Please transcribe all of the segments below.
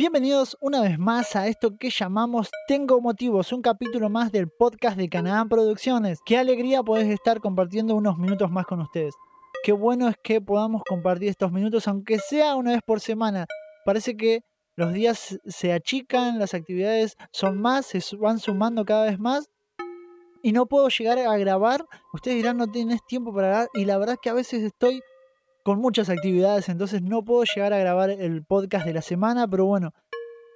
Bienvenidos una vez más a esto que llamamos Tengo Motivos, un capítulo más del podcast de Canadá Producciones. Qué alegría poder estar compartiendo unos minutos más con ustedes. Qué bueno es que podamos compartir estos minutos, aunque sea una vez por semana. Parece que los días se achican, las actividades son más, se van sumando cada vez más y no puedo llegar a grabar. Ustedes dirán, no tienes tiempo para grabar. Y la verdad es que a veces estoy con muchas actividades, entonces no puedo llegar a grabar el podcast de la semana, pero bueno,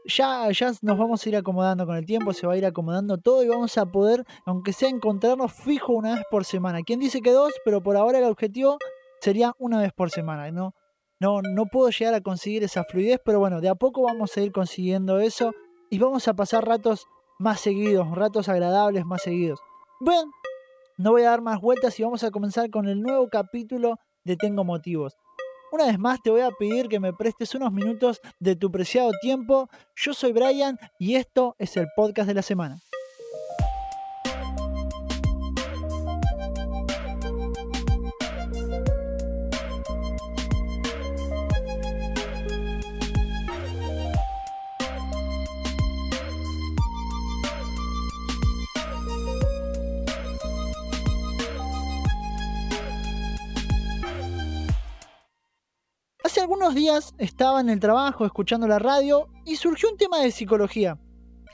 ya, ya nos vamos a ir acomodando con el tiempo, se va a ir acomodando todo y vamos a poder, aunque sea encontrarnos fijo una vez por semana. ¿Quién dice que dos? Pero por ahora el objetivo sería una vez por semana, ¿no? No, no puedo llegar a conseguir esa fluidez, pero bueno, de a poco vamos a ir consiguiendo eso y vamos a pasar ratos más seguidos, ratos agradables más seguidos. Bueno, no voy a dar más vueltas y vamos a comenzar con el nuevo capítulo de Tengo Motivos. Una vez más te voy a pedir que me prestes unos minutos de tu preciado tiempo. Yo soy Brian y esto es el podcast de la semana. Algunos días estaba en el trabajo escuchando la radio y surgió un tema de psicología.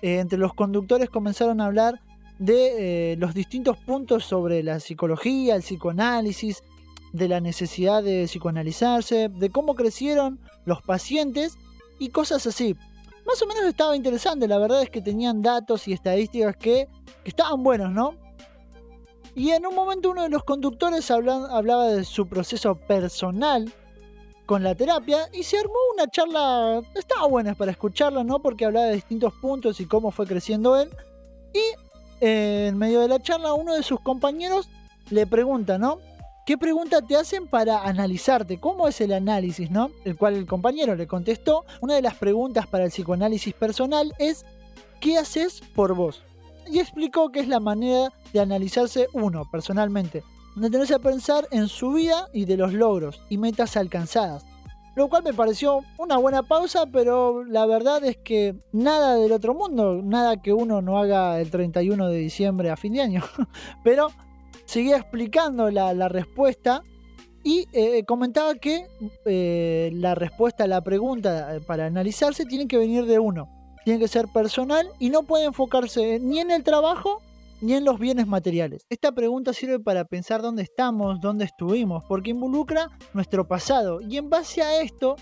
Eh, entre los conductores comenzaron a hablar de eh, los distintos puntos sobre la psicología, el psicoanálisis, de la necesidad de psicoanalizarse, de cómo crecieron los pacientes y cosas así. Más o menos estaba interesante, la verdad es que tenían datos y estadísticas que, que estaban buenos, ¿no? Y en un momento uno de los conductores hablaba de su proceso personal con la terapia y se armó una charla, estaba buena para escucharla, ¿no? Porque hablaba de distintos puntos y cómo fue creciendo él. Y eh, en medio de la charla uno de sus compañeros le pregunta, ¿no? ¿Qué pregunta te hacen para analizarte? ¿Cómo es el análisis, no? El cual el compañero le contestó, una de las preguntas para el psicoanálisis personal es ¿qué haces por vos? Y explicó que es la manera de analizarse uno personalmente detenerse a pensar en su vida y de los logros y metas alcanzadas. Lo cual me pareció una buena pausa, pero la verdad es que nada del otro mundo, nada que uno no haga el 31 de diciembre a fin de año. pero seguía explicando la, respuesta y eh, comentaba que eh, la respuesta a la pregunta eh, para analizarse tiene que venir de uno, tiene que ser personal y no puede enfocarse ni en el trabajo ni en los bienes materiales. Esta pregunta sirve para pensar dónde estamos, dónde estuvimos, porque involucra nuestro pasado y en base a esto,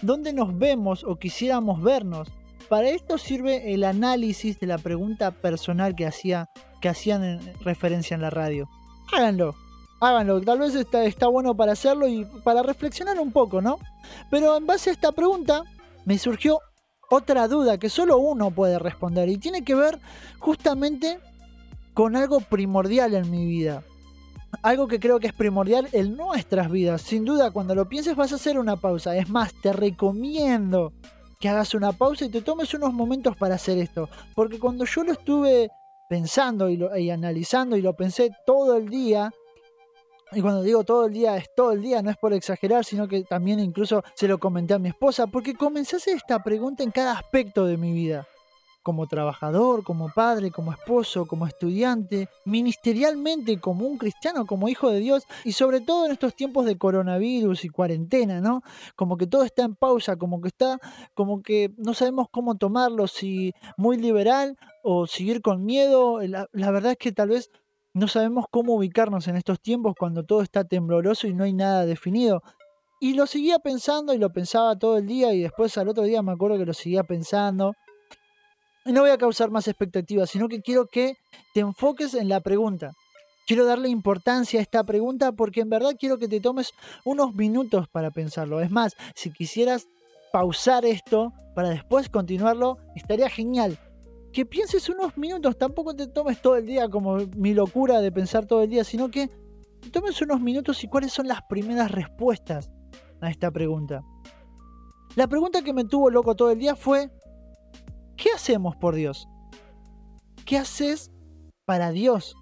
dónde nos vemos o quisiéramos vernos. Para esto sirve el análisis de la pregunta personal que, hacía, que hacían en referencia en la radio. Háganlo, háganlo, tal vez está, está bueno para hacerlo y para reflexionar un poco, ¿no? Pero en base a esta pregunta me surgió otra duda que solo uno puede responder y tiene que ver justamente con algo primordial en mi vida. Algo que creo que es primordial en nuestras vidas. Sin duda, cuando lo pienses vas a hacer una pausa. Es más, te recomiendo que hagas una pausa y te tomes unos momentos para hacer esto. Porque cuando yo lo estuve pensando y, analizando y lo pensé todo el día, y cuando digo todo el día, es todo el día, no es por exagerar, sino que también incluso se lo comenté a mi esposa, porque comencé a hacer esta pregunta en cada aspecto de mi vida como trabajador, como padre, como esposo, como estudiante, ministerialmente como un cristiano, como hijo de Dios y sobre todo en estos tiempos de coronavirus y cuarentena, ¿no? Como que todo está en pausa, como que está, como que no sabemos cómo tomarlo, si muy liberal o seguir con miedo. La, la verdad es que tal vez no sabemos cómo ubicarnos en estos tiempos cuando todo está tembloroso y no hay nada definido. Y lo seguía pensando y lo pensaba todo el día y después al otro día me acuerdo que lo seguía pensando no voy a causar más expectativas, sino que quiero que te enfoques en la pregunta. Quiero darle importancia a esta pregunta porque en verdad quiero que te tomes unos minutos para pensarlo. Es más, si quisieras pausar esto para después continuarlo, estaría genial. Que pienses unos minutos, tampoco te tomes todo el día como mi locura de pensar todo el día, sino que tomes unos minutos y cuáles son las primeras respuestas a esta pregunta. La pregunta que me tuvo loco todo el día fue, ¿Qué hacemos por Dios? ¿Qué haces para Dios?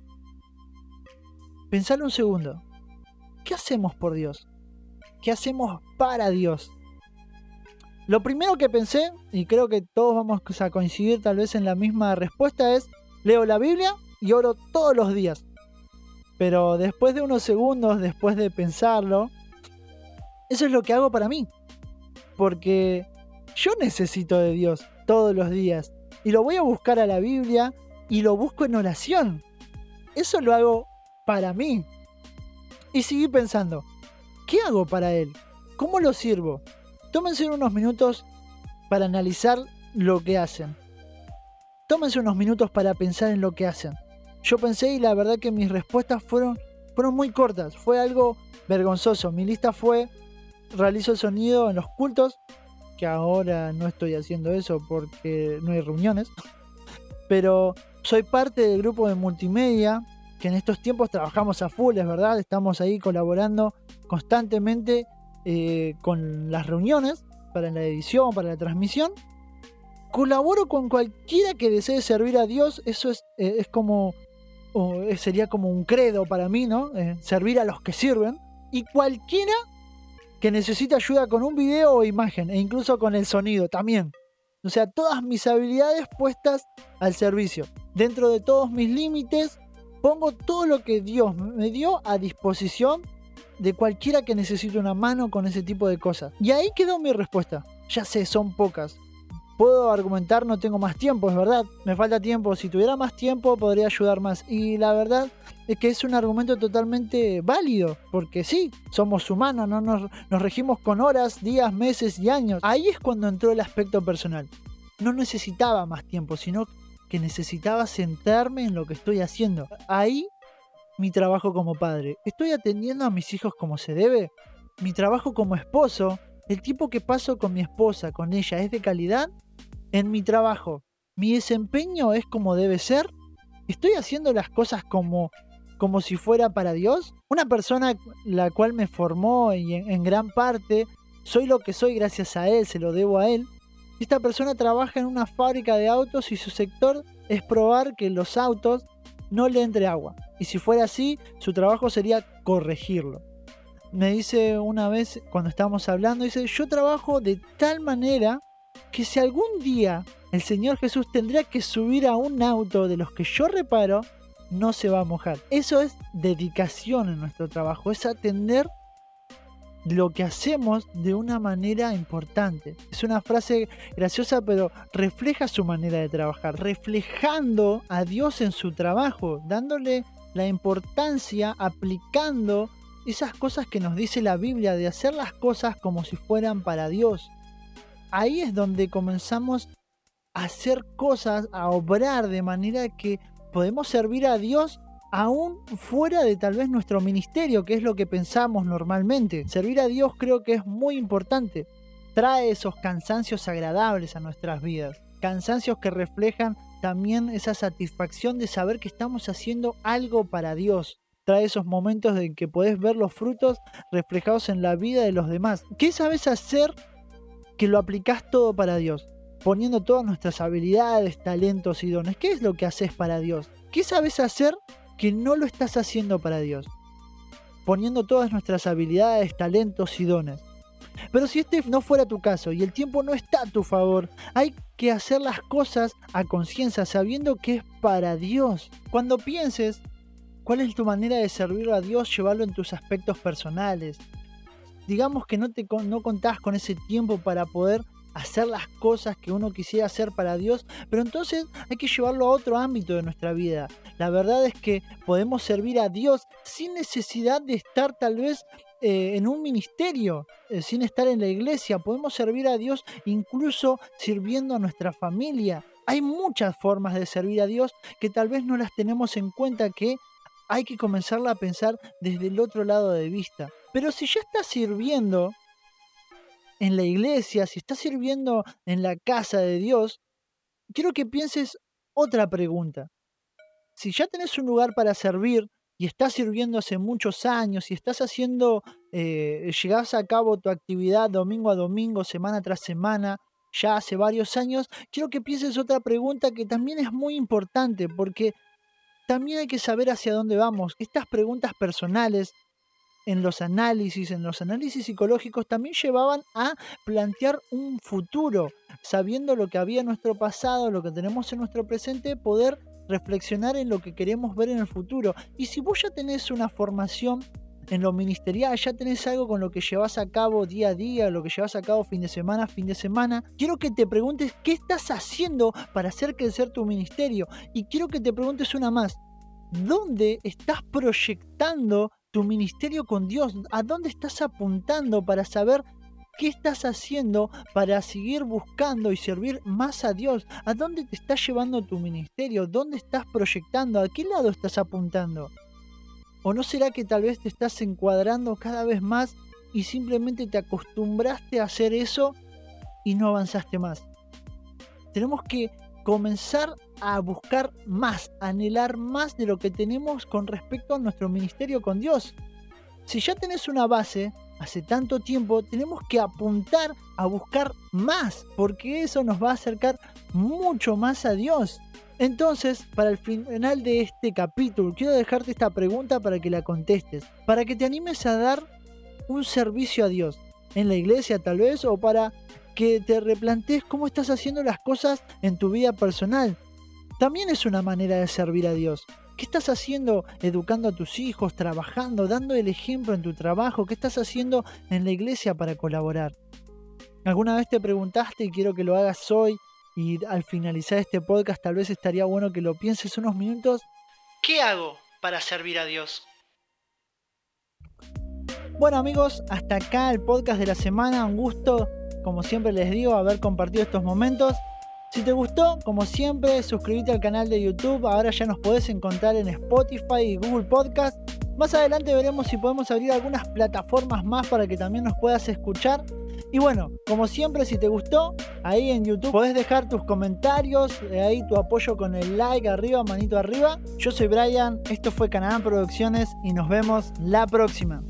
Pensalo un segundo. ¿Qué hacemos por Dios? ¿Qué hacemos para Dios? Lo primero que pensé, y creo que todos vamos a coincidir tal vez en la misma respuesta, es leo la Biblia y oro todos los días. Pero después de unos segundos, después de pensarlo, eso es lo que hago para mí. Porque yo necesito de Dios todos los días. Y lo voy a buscar a la Biblia y lo busco en oración. Eso lo hago para mí. Y seguí pensando, ¿qué hago para Él? ¿Cómo lo sirvo? Tómense unos minutos para analizar lo que hacen. Tómense unos minutos para pensar en lo que hacen. Yo pensé y la verdad que mis respuestas fueron, fueron muy cortas. Fue algo vergonzoso. Mi lista fue, realizo el sonido en los cultos, que ahora no estoy haciendo eso porque no hay reuniones. Pero soy parte del grupo de multimedia, que en estos tiempos trabajamos a full, es verdad. Estamos ahí colaborando constantemente eh, con las reuniones para la edición, para la transmisión. Colaboro con cualquiera que desee servir a Dios. Eso es, eh, es como eh, sería como un credo para mí, ¿no? Eh, servir a los que sirven. Y cualquiera que necesite ayuda con un video o imagen, e incluso con el sonido también. O sea, todas mis habilidades puestas al servicio. Dentro de todos mis límites, pongo todo lo que Dios me dio a disposición de cualquiera que necesite una mano con ese tipo de cosas. Y ahí quedó mi respuesta. Ya sé, son pocas, puedo argumentar no tengo más tiempo, es verdad, me falta tiempo, si tuviera más tiempo podría ayudar más. Y la verdad es que es un argumento totalmente válido, porque sí, somos humanos, no nos, nos regimos con horas, días, meses y años. Ahí es cuando entró el aspecto personal. No necesitaba más tiempo, sino que necesitaba centrarme en lo que estoy haciendo. Ahí mi trabajo como padre. ¿Estoy atendiendo a mis hijos como se debe? Mi trabajo como esposo, el tiempo que paso con mi esposa, con ella, ¿es de calidad? En mi trabajo, mi desempeño es como debe ser, estoy haciendo las cosas como, como si fuera para Dios. Una persona la cual me formó y en, gran parte soy lo que soy gracias a Él, se lo debo a Él. Esta persona trabaja en una fábrica de autos y su sector es probar que los autos no le entre agua. Y si fuera así, su trabajo sería corregirlo. Me dice una vez cuando estábamos hablando, dice, yo trabajo de tal manera que si algún día el Señor Jesús tendría que subir a un auto de los que yo reparo, no se va a mojar. Eso es dedicación en nuestro trabajo, es atender lo que hacemos de una manera importante. Es una frase graciosa, pero refleja su manera de trabajar, reflejando a Dios en su trabajo, dándole la importancia, aplicando esas cosas que nos dice la Biblia, de hacer las cosas como si fueran para Dios ahí es donde comenzamos a hacer cosas, a obrar de manera que podemos servir a Dios aún fuera de tal vez nuestro ministerio, que es lo que pensamos normalmente. Servir a Dios creo que es muy importante. Trae esos cansancios agradables a nuestras vidas. Cansancios que reflejan también esa satisfacción de saber que estamos haciendo algo para Dios. Trae esos momentos en que podés ver los frutos reflejados en la vida de los demás. ¿Qué sabes hacer que lo aplicás todo para Dios, poniendo todas nuestras habilidades, talentos y dones. ¿Qué es lo que haces para Dios? ¿Qué sabes hacer que no lo estás haciendo para Dios? Poniendo todas nuestras habilidades, talentos y dones. Pero si este no fuera tu caso y el tiempo no está a tu favor, hay que hacer las cosas a conciencia, sabiendo que es para Dios. Cuando pienses cuál es tu manera de servir a Dios, llévalo en tus aspectos personales, digamos que no, te, no contás con ese tiempo para poder hacer las cosas que uno quisiera hacer para Dios, pero entonces hay que llevarlo a otro ámbito de nuestra vida. La verdad es que podemos servir a Dios sin necesidad de estar tal vez eh, en un ministerio, eh, sin estar en la iglesia. Podemos servir a Dios incluso sirviendo a nuestra familia. Hay muchas formas de servir a Dios que tal vez no las tenemos en cuenta que hay que comenzarla a pensar desde el otro lado de vista. Pero si ya estás sirviendo en la iglesia, si estás sirviendo en la casa de Dios, quiero que pienses otra pregunta. Si ya tenés un lugar para servir y estás sirviendo hace muchos años y estás haciendo, eh, llegás a cabo tu actividad domingo a domingo, semana tras semana, ya hace varios años, quiero que pienses otra pregunta que también es muy importante porque también hay que saber hacia dónde vamos. Estas preguntas personales en los análisis, en los análisis psicológicos, también llevaban a plantear un futuro, sabiendo lo que había en nuestro pasado, lo que tenemos en nuestro presente, poder reflexionar en lo que queremos ver en el futuro. Y si vos ya tenés una formación en lo ministerial, ya tenés algo con lo que llevas a cabo día a día, lo que llevas a cabo fin de semana, fin de semana, quiero que te preguntes qué estás haciendo para hacer crecer tu ministerio. Y quiero que te preguntes una más, ¿dónde estás proyectando tu ministerio con Dios? ¿A dónde estás apuntando para saber qué estás haciendo para seguir buscando y servir más a Dios? ¿A dónde te está llevando tu ministerio? ¿Dónde estás proyectando? ¿A qué lado estás apuntando? ¿O no será que tal vez te estás encuadrando cada vez más y simplemente te acostumbraste a hacer eso y no avanzaste más? Tenemos que comenzar a buscar más, anhelar más de lo que tenemos con respecto a nuestro ministerio con Dios. Si ya tenés una base hace tanto tiempo, tenemos que apuntar a buscar más, porque eso nos va a acercar mucho más a Dios. Entonces, para el final de este capítulo, quiero dejarte esta pregunta para que la contestes, para que te animes a dar un servicio a Dios, en la iglesia tal vez, o para que te replantees cómo estás haciendo las cosas en tu vida personal. También es una manera de servir a Dios. ¿Qué estás haciendo educando a tus hijos, trabajando, dando el ejemplo en tu trabajo? ¿Qué estás haciendo en la iglesia para colaborar? ¿Alguna vez te preguntaste y quiero que lo hagas hoy y al finalizar este podcast tal vez estaría bueno que lo pienses unos minutos. ¿Qué hago para servir a Dios? Bueno amigos, hasta acá el podcast de la semana. Un gusto, como siempre les digo, haber compartido estos momentos. Si te gustó, como siempre, suscríbete al canal de YouTube. Ahora ya nos podés encontrar en Spotify y Google Podcast. Más adelante veremos si podemos abrir algunas plataformas más para que también nos puedas escuchar. Y bueno, como siempre, si te gustó, ahí en YouTube podés dejar tus comentarios, ahí tu apoyo con el like arriba, manito arriba. Yo soy Brian, esto fue Canadá Producciones y nos vemos la próxima.